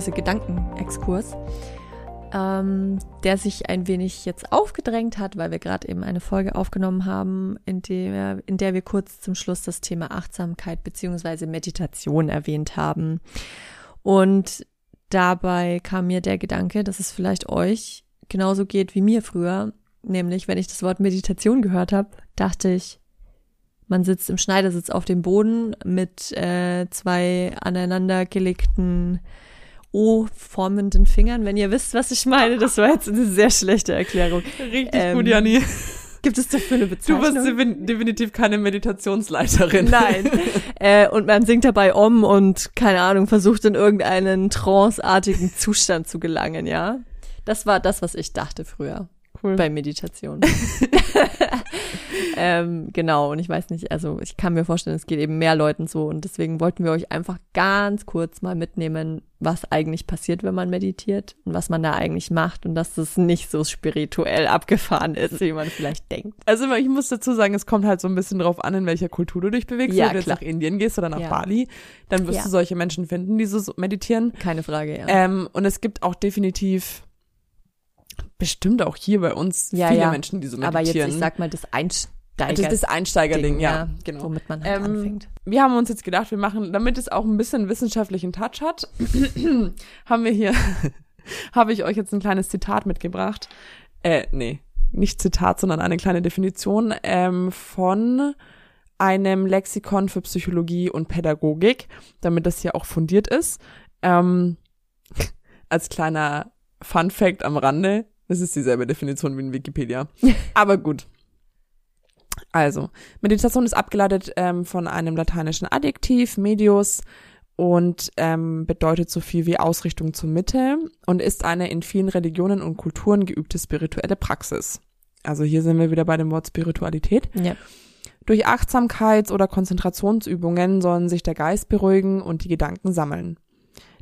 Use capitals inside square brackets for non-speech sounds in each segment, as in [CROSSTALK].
beziehungsweise Gedankenexkurs, ähm, der sich ein wenig jetzt aufgedrängt hat, weil wir gerade eben eine Folge aufgenommen haben, in der, in der wir kurz zum Schluss das Thema Achtsamkeit beziehungsweise Meditation erwähnt haben. Und dabei kam mir der Gedanke, dass es vielleicht euch genauso geht wie mir früher. Nämlich, wenn ich das Wort Meditation gehört habe, dachte ich, man sitzt im Schneidersitz auf dem Boden mit äh, zwei aneinandergelegten O-formenden Fingern. Wenn ihr wisst, was ich meine, das war jetzt eine sehr schlechte Erklärung. Richtig ähm, gut, Janni. Gibt es dafür eine Bezeichnung? Du bist definitiv keine Meditationsleiterin. Nein. äh, und man singt dabei um und, keine Ahnung, versucht in irgendeinen tranceartigen Zustand zu gelangen, ja? Das war das, was ich dachte früher. Cool. Bei Meditation. [LAUGHS] [LAUGHS] ähm, genau, und ich weiß nicht, also ich kann mir vorstellen, es geht eben mehr Leuten so und deswegen wollten wir euch einfach ganz kurz mal mitnehmen, was eigentlich passiert, wenn man meditiert und was man da eigentlich macht und dass das nicht so spirituell abgefahren ist, wie man vielleicht denkt. Also ich muss dazu sagen, es kommt halt so ein bisschen drauf an, in welcher Kultur du dich bewegst. Ja, Wenn du jetzt nach Indien gehst oder nach ja. Bali, dann wirst ja. du solche Menschen finden, die so meditieren. Keine Frage, ja. Ähm, und es gibt auch definitiv bestimmt auch hier bei uns ja, viele ja. Menschen, die so meditieren. Aber jetzt, ich sag mal, das Einsteiger. Das das Einsteigerding, ja, ja, genau. Womit man halt ähm, anfängt. Wir haben uns jetzt gedacht, wir machen, damit es auch ein bisschen wissenschaftlichen Touch hat, [CLEARS THROAT] haben wir hier, [LAUGHS] habe ich euch jetzt ein kleines Zitat mitgebracht. Äh, nee, nicht Zitat, sondern eine kleine Definition ähm, von einem Lexikon für Psychologie und Pädagogik, damit das hier auch fundiert ist. Ähm, [LAUGHS] als kleiner Fun Fact am Rande, das ist dieselbe Definition wie in Wikipedia. [LAUGHS] Aber gut. Also, Meditation ist abgeleitet ähm, von einem lateinischen Adjektiv, medius, und ähm, bedeutet so viel wie Ausrichtung zur Mitte und ist eine in vielen Religionen und Kulturen geübte spirituelle Praxis. Also hier sind wir wieder bei dem Wort Spiritualität. Ja. Durch Achtsamkeits- oder Konzentrationsübungen sollen sich der Geist beruhigen und die Gedanken sammeln.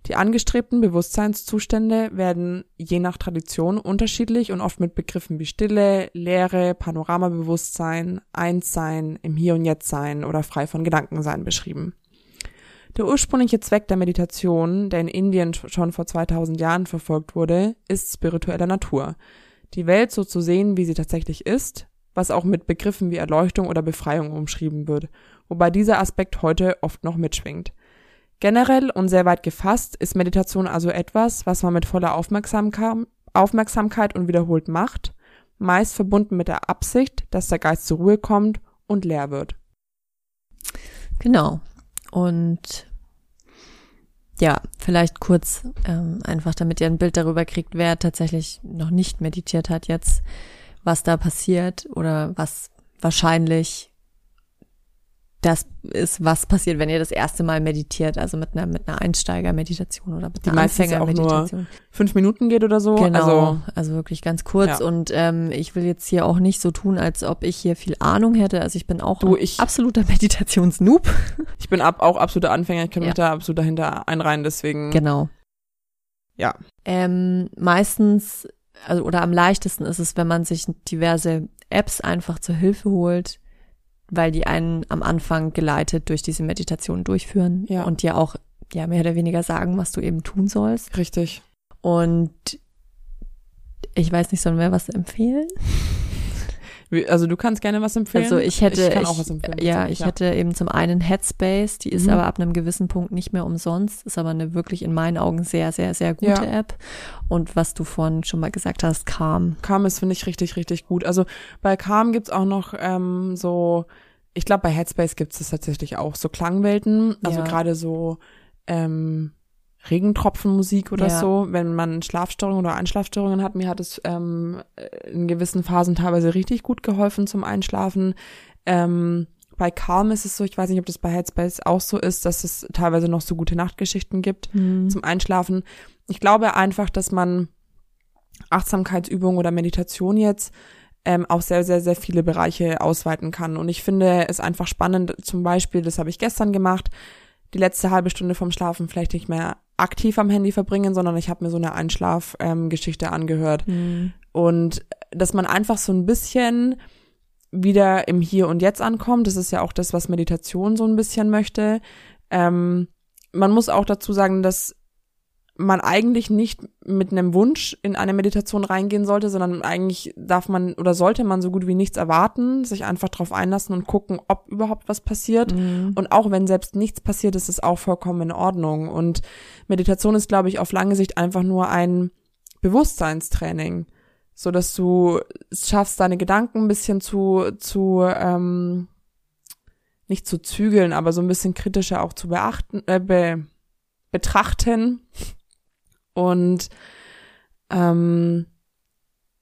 Die angestrebten Bewusstseinszustände werden je nach Tradition unterschiedlich und oft mit Begriffen wie Stille, Leere, Panoramabewusstsein, Einssein, im Hier und Jetzt sein oder frei von Gedanken sein beschrieben. Der ursprüngliche Zweck der Meditation, der in Indien schon vor 2000 Jahren verfolgt wurde, ist spiritueller Natur. Die Welt so zu sehen, wie sie tatsächlich ist, was auch mit Begriffen wie Erleuchtung oder Befreiung umschrieben wird, wobei dieser Aspekt heute oft noch mitschwingt. Generell und sehr weit gefasst ist Meditation also etwas, was man mit voller Aufmerksamkeit und wiederholt macht, meist verbunden mit der Absicht, dass der Geist zur Ruhe kommt und leer wird. Genau. Und ja, vielleicht kurz, ähm, einfach damit ihr ein Bild darüber kriegt, wer tatsächlich noch nicht meditiert hat jetzt, was da passiert oder was wahrscheinlich das ist, was passiert, wenn ihr das erste Mal meditiert, also mit einer, mit einer Einsteiger-Meditation oder mit einer Anfänger-Meditation. fünf Minuten geht oder so. Genau, also, also wirklich ganz kurz. Ja. Und ähm, ich will jetzt hier auch nicht so tun, als ob ich hier viel Ahnung hätte. Also ich bin auch du, ein ich, absoluter [LAUGHS] Meditationsnoob. Ich bin ab, auch absoluter Anfänger, ich kann ja. mich da absolut dahinter einreihen, deswegen. Genau. Ja. Ähm, meistens, also oder am leichtesten ist es, wenn man sich diverse Apps einfach zur Hilfe holt weil die einen am Anfang geleitet durch diese Meditation durchführen ja. und dir auch ja mehr oder weniger sagen, was du eben tun sollst. Richtig. Und ich weiß nicht, sollen wir was empfehlen? Also du kannst gerne was empfehlen. Also ich hätte, ich kann ich, auch was empfehlen. Ja, ich ja. hätte eben zum einen Headspace, die ist mhm. aber ab einem gewissen Punkt nicht mehr umsonst, ist aber eine wirklich in meinen Augen sehr, sehr, sehr gute ja. App. Und was du vorhin schon mal gesagt hast, Calm. Calm ist, finde ich, richtig, richtig gut. Also bei Calm gibt's auch noch ähm, so, ich glaube bei Headspace gibt's das tatsächlich auch, so Klangwelten, also ja. gerade so ähm, Regentropfenmusik oder ja. so, wenn man Schlafstörungen oder Einschlafstörungen hat. Mir hat es ähm, in gewissen Phasen teilweise richtig gut geholfen zum Einschlafen. Ähm, bei Calm ist es so, ich weiß nicht, ob das bei Headspace auch so ist, dass es teilweise noch so gute Nachtgeschichten gibt mhm. zum Einschlafen. Ich glaube einfach, dass man Achtsamkeitsübung oder Meditation jetzt ähm, auch sehr, sehr, sehr viele Bereiche ausweiten kann. Und ich finde es einfach spannend, zum Beispiel, das habe ich gestern gemacht, die letzte halbe Stunde vom Schlafen vielleicht nicht mehr aktiv am Handy verbringen, sondern ich habe mir so eine Einschlafgeschichte ähm, angehört. Mhm. Und dass man einfach so ein bisschen wieder im Hier und Jetzt ankommt, das ist ja auch das, was Meditation so ein bisschen möchte, Ähm, man muss auch dazu sagen, dass man eigentlich nicht mit einem Wunsch in eine Meditation reingehen sollte, sondern eigentlich darf man oder sollte man so gut wie nichts erwarten, sich einfach darauf einlassen und gucken, ob überhaupt was passiert. Mhm. Und auch wenn selbst nichts passiert, ist es auch vollkommen in Ordnung. Und Meditation ist, glaube ich, auf lange Sicht einfach nur ein Bewusstseinstraining, so dass du es schaffst, deine Gedanken ein bisschen zu zu ähm, nicht zu zügeln, aber so ein bisschen kritischer auch zu beachten, äh, be, betrachten und ähm,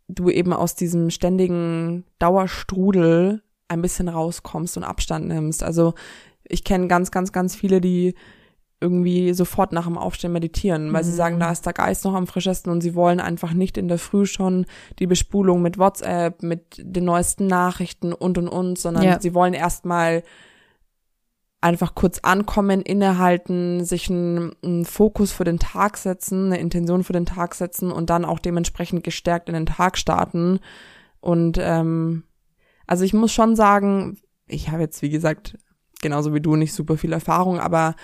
du eben aus diesem ständigen Dauerstrudel ein bisschen rauskommst und Abstand nimmst. Also ich kenne ganz, ganz, ganz viele, die irgendwie sofort nach dem Aufstehen meditieren, weil sie Mhm. sagen, da ist der Geist noch am frischesten und sie wollen einfach nicht in der Früh schon die Bespulung mit WhatsApp, mit den neuesten Nachrichten und und und, sondern Ja. sie wollen erstmal einfach kurz ankommen, innehalten, sich einen, einen Fokus für den Tag setzen, eine Intention für den Tag setzen und dann auch dementsprechend gestärkt in den Tag starten. Und ähm, also ich muss schon sagen, ich habe jetzt, wie gesagt, genauso wie du nicht super viel Erfahrung, aber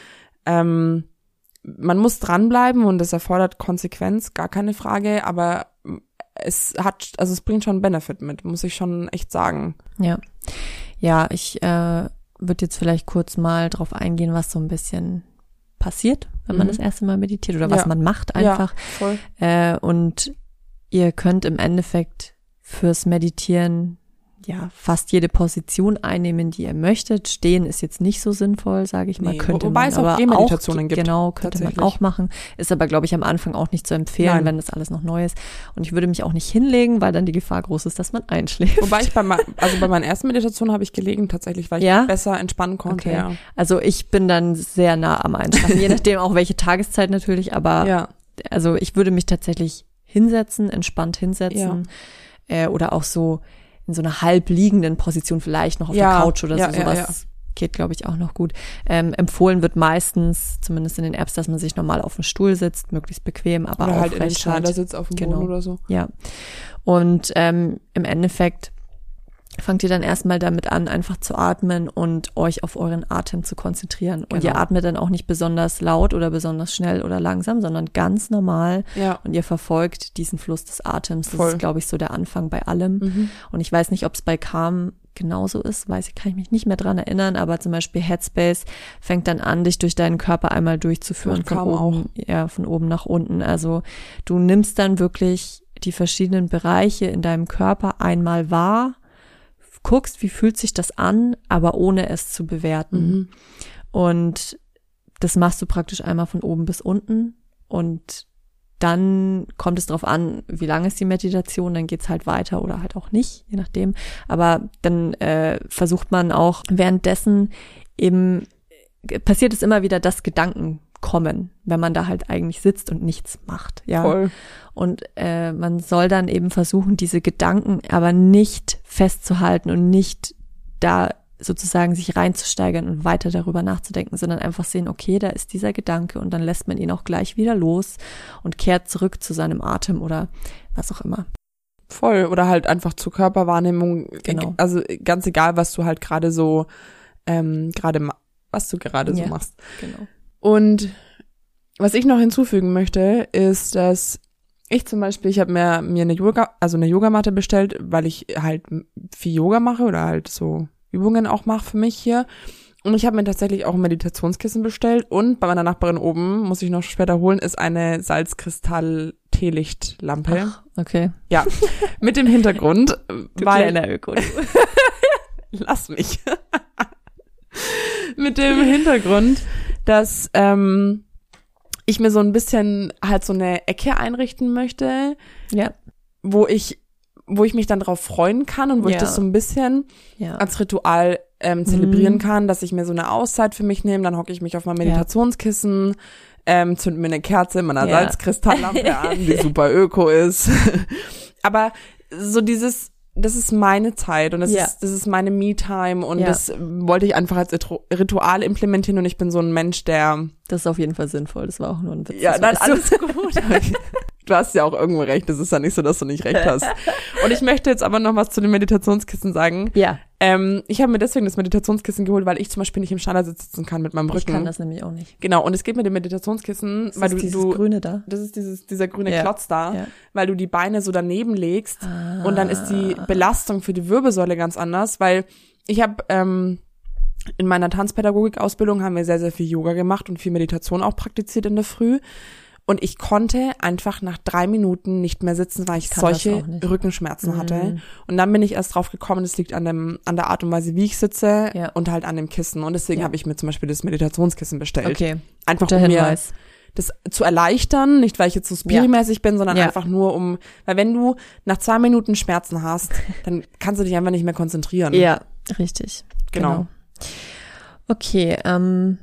ähm, man muss dranbleiben und es erfordert Konsequenz, gar keine Frage, aber es hat, also es bringt schon Benefit mit, muss ich schon echt sagen. Ja. Ja, ich äh, würde jetzt vielleicht kurz mal drauf eingehen, was so ein bisschen passiert, wenn man Mhm. das erste Mal meditiert oder was Ja. man macht einfach. Ja, voll. Äh, und ihr könnt im Endeffekt fürs Meditieren ja fast jede Position einnehmen, die ihr möchtet. Stehen ist jetzt nicht so sinnvoll, sage ich mal. Nee, Könnte wobei man es auch aber Gehmeditationen gibt, Genau, könnte man auch machen. Ist aber, glaube ich, am Anfang auch nicht zu empfehlen, Nein. wenn das alles noch neu ist. Und ich würde mich auch nicht hinlegen, weil dann die Gefahr groß ist, dass man einschläft. Wobei ich bei, [LAUGHS] also bei meiner ersten Meditation habe ich gelegen tatsächlich, weil ich Ja? besser entspannen konnte. Okay. Ja. Also ich bin dann sehr nah am Einschlafen, je [LAUGHS] nachdem auch welche Tageszeit natürlich, aber ja. also ich würde mich tatsächlich hinsetzen, entspannt hinsetzen äh, oder auch so in so einer halb liegenden Position vielleicht noch auf Ja, der Couch oder ja, so, ja, sowas geht, glaube ich, auch noch gut. Ähm, empfohlen wird meistens, zumindest in den Apps, dass man sich normal auf dem Stuhl sitzt, möglichst bequem, aber Oder auch halt in den halt. Schneidersitz auf dem Genau. Boden oder so. Ja. Und ähm, im Endeffekt fangt ihr dann erstmal damit an, einfach zu atmen und euch auf euren Atem zu konzentrieren. Und ihr Genau. atmet dann auch nicht besonders laut oder besonders schnell oder langsam, sondern ganz normal. Ja. Und ihr verfolgt diesen Fluss des Atems. Das Voll. ist, glaube ich, so der Anfang bei allem. Mhm. Und ich weiß nicht, ob es bei Calm genauso ist, weiß ich, kann ich mich nicht mehr dran erinnern, aber zum Beispiel Headspace fängt dann an, dich durch deinen Körper einmal durchzuführen, von oben, ja, von oben nach unten. Also du nimmst dann wirklich die verschiedenen Bereiche in deinem Körper einmal wahr, guckst, wie fühlt sich das an, aber ohne es zu bewerten. Mhm. Und das machst du praktisch einmal von oben bis unten und dann kommt es drauf an, wie lang ist die Meditation, dann geht's halt weiter oder halt auch nicht, je nachdem. Aber dann äh, versucht man auch währenddessen eben, passiert es immer wieder, dass Gedanken kommen, wenn man da halt eigentlich sitzt und nichts macht. Ja. Voll. Und äh, man soll dann eben versuchen, diese Gedanken aber nicht festzuhalten und nicht da sozusagen sich reinzusteigern und weiter darüber nachzudenken, sondern einfach sehen, okay, da ist dieser Gedanke und dann lässt man ihn auch gleich wieder los und kehrt zurück zu seinem Atem oder was auch immer. Voll. Oder halt einfach zur Körperwahrnehmung. Genau. Also ganz egal, was du halt gerade so, ähm, gerade, was du gerade so Ja. machst. Genau. Und was ich noch hinzufügen möchte, ist, dass ich zum Beispiel, ich habe mir, mir eine Yoga, also eine Yogamatte bestellt, weil ich halt viel Yoga mache oder halt so Übungen auch mache für mich hier. Und ich habe mir tatsächlich auch ein Meditationskissen bestellt und bei meiner Nachbarin oben, muss ich noch später holen, ist eine Salzkristall-Teelichtlampe. Ach, okay. Ja, mit dem Hintergrund, [LAUGHS] weil Öko. [LAUGHS] lass mich. [LAUGHS] Mit dem Hintergrund, dass ähm, ich mir so ein bisschen halt so eine Ecke einrichten möchte, Ja, wo ich, wo ich mich dann drauf freuen kann und wo ich Ja. das so ein bisschen ja. als Ritual ähm, zelebrieren Mhm. kann, dass ich mir so eine Auszeit für mich nehme, dann hocke ich mich auf mein Meditationskissen, ähm, zünd mir eine Kerze in meiner. Salzkristalllampe [LAUGHS] an, die super öko ist. [LAUGHS] Aber so dieses, das ist meine Zeit und das Ja. ist, das ist meine Me-Time und Ja. das wollte ich einfach als Ritual implementieren und ich bin so ein Mensch, der, Das ist auf jeden Fall sinnvoll. Das war auch nur ein Witz. ja, nein, alles gut. [LAUGHS] [LAUGHS] Du hast ja auch irgendwo recht. Das ist ja nicht so, dass du nicht recht hast. [LAUGHS] Und ich möchte jetzt aber noch was zu den Meditationskissen sagen. Ja, Ähm, ich habe mir deswegen das Meditationskissen geholt, weil ich zum Beispiel nicht im Schneidersitz sitzen kann mit meinem Rücken. Ich kann das nämlich auch nicht. Genau, und es geht mit dem Meditationskissen, Das weil ist du, dieses du Grüne da. das ist dieses, dieser grüne Ja. Klotz da, Ja. weil du die Beine so daneben legst Ah. und dann ist die Belastung für die Wirbelsäule ganz anders, weil ich habe ähm, in meiner Tanzpädagogik-Ausbildung haben wir sehr, sehr viel Yoga gemacht und viel Meditation auch praktiziert in der Früh. Und ich konnte einfach nach drei Minuten nicht mehr sitzen, weil ich das solche. Rückenschmerzen Mhm. hatte. Und dann bin ich erst drauf gekommen, es liegt an dem, an der Art und Weise, wie ich sitze Ja. und halt an dem Kissen. Und deswegen Ja. habe ich mir zum Beispiel das Meditationskissen bestellt. Okay, Einfach guter um mir Hinweis. das zu erleichtern, nicht weil ich jetzt so spirimäßig bin, sondern Ja. einfach nur um, weil wenn du nach zwei Minuten Schmerzen hast, [LAUGHS] dann kannst du dich einfach nicht mehr konzentrieren. Ja, richtig. Genau. Genau. Okay, ähm,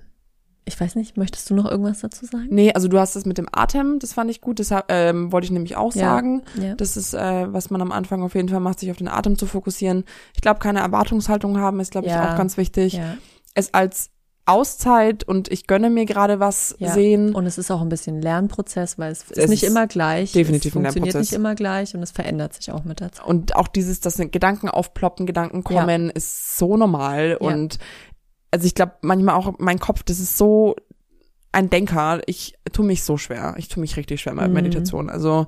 ich weiß nicht, möchtest du noch irgendwas dazu sagen? Nee, also du hast das mit dem Atem, das fand ich gut, das ähm, wollte ich nämlich auch Ja. sagen. Ja. Das ist, äh, was man am Anfang auf jeden Fall macht, sich auf den Atem zu fokussieren. Ich glaube, keine Erwartungshaltung haben ist, glaube ich, Ja. auch ganz wichtig. ja. Es als Auszeit und ich gönne mir gerade was Ja. sehen. Und es ist auch ein bisschen Lernprozess, weil es, Es ist nicht ist immer gleich. definitiv es funktioniert nicht immer gleich und es verändert sich auch mit der Zeit. Und auch dieses, dass Gedanken aufploppen, Gedanken kommen, ist so normal. Ja. Und also ich glaube, manchmal auch mein Kopf, das ist so ein Denker. Ich tue mich so schwer. Ich tue mich richtig schwer mit Mhm. Meditation. Also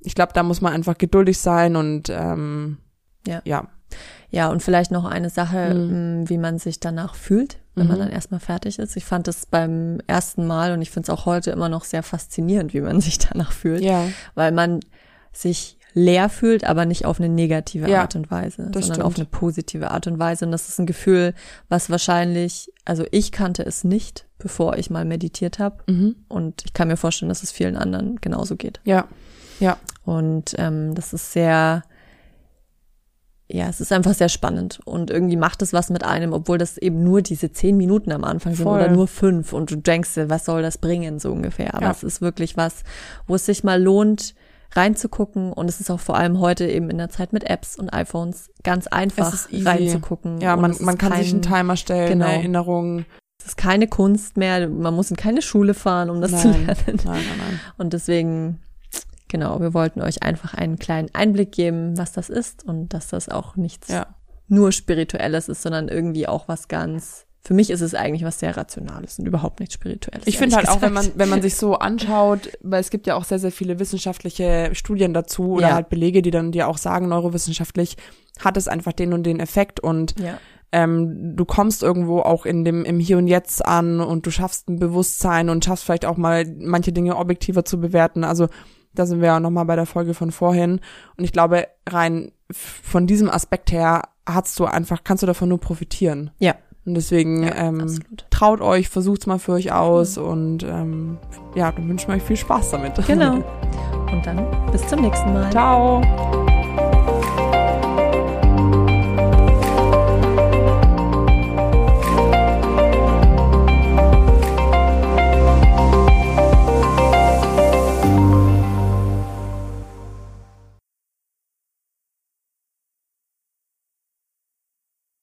ich glaube, da muss man einfach geduldig sein und ähm, Ja. ja. Ja, und vielleicht noch eine Sache, Mhm. mh, wie man sich danach fühlt, wenn man Mhm. dann erstmal fertig ist. Ich fand es beim ersten Mal und ich finde es auch heute immer noch sehr faszinierend, wie man sich danach fühlt, Ja, weil man sich leer fühlt, aber nicht auf eine negative Ja, Art und Weise, sondern auf eine stimmt. positive Art und Weise. Und das ist ein Gefühl, was wahrscheinlich, also ich kannte es nicht, bevor ich mal meditiert habe. mhm. Und ich kann mir vorstellen, dass es vielen anderen genauso geht. ja, ja, Und ähm, das ist sehr, ja, es ist einfach sehr spannend. Und irgendwie macht es was mit einem, obwohl das eben nur diese zehn Minuten am Anfang sind Voll. oder nur fünf. Und du denkst dir, was soll das bringen, so ungefähr. Aber Ja. es ist wirklich was, wo es sich mal lohnt, reinzugucken. Und es ist auch vor allem heute eben in der Zeit mit Apps und iPhones ganz einfach Es ist easy. reinzugucken. ja. Man, man kann sich einen kein- Timer stellen, genau. eine Erinnerung. Es ist keine Kunst mehr. Man muss in keine Schule fahren, um das zu Nein. lernen. Nein, nein, nein. Und deswegen, genau, wir wollten euch einfach einen kleinen Einblick geben, was das ist und dass das auch nichts Ja. nur Spirituelles ist, sondern irgendwie auch was ganz, für mich ist es eigentlich was sehr Rationales und überhaupt nicht Spirituelles. Ich finde halt ehrlich auch, wenn man, gesagt. wenn man sich so anschaut, weil es gibt ja auch sehr, sehr viele wissenschaftliche Studien dazu oder Ja. halt Belege, die dann dir auch sagen, neurowissenschaftlich hat es einfach den und den Effekt und Ja, ähm, du kommst irgendwo auch in dem im Hier und Jetzt an und du schaffst ein Bewusstsein und schaffst vielleicht auch mal manche Dinge objektiver zu bewerten. Also da sind wir ja nochmal bei der Folge von vorhin. Und ich glaube, rein von diesem Aspekt her hast du einfach, kannst du davon nur profitieren. ja, Und deswegen ja ähm, traut euch, versucht's mal für euch aus und ähm, ja, dann wünschen wir euch viel Spaß damit. Genau. [LAUGHS] Und dann bis zum nächsten Mal. Ciao.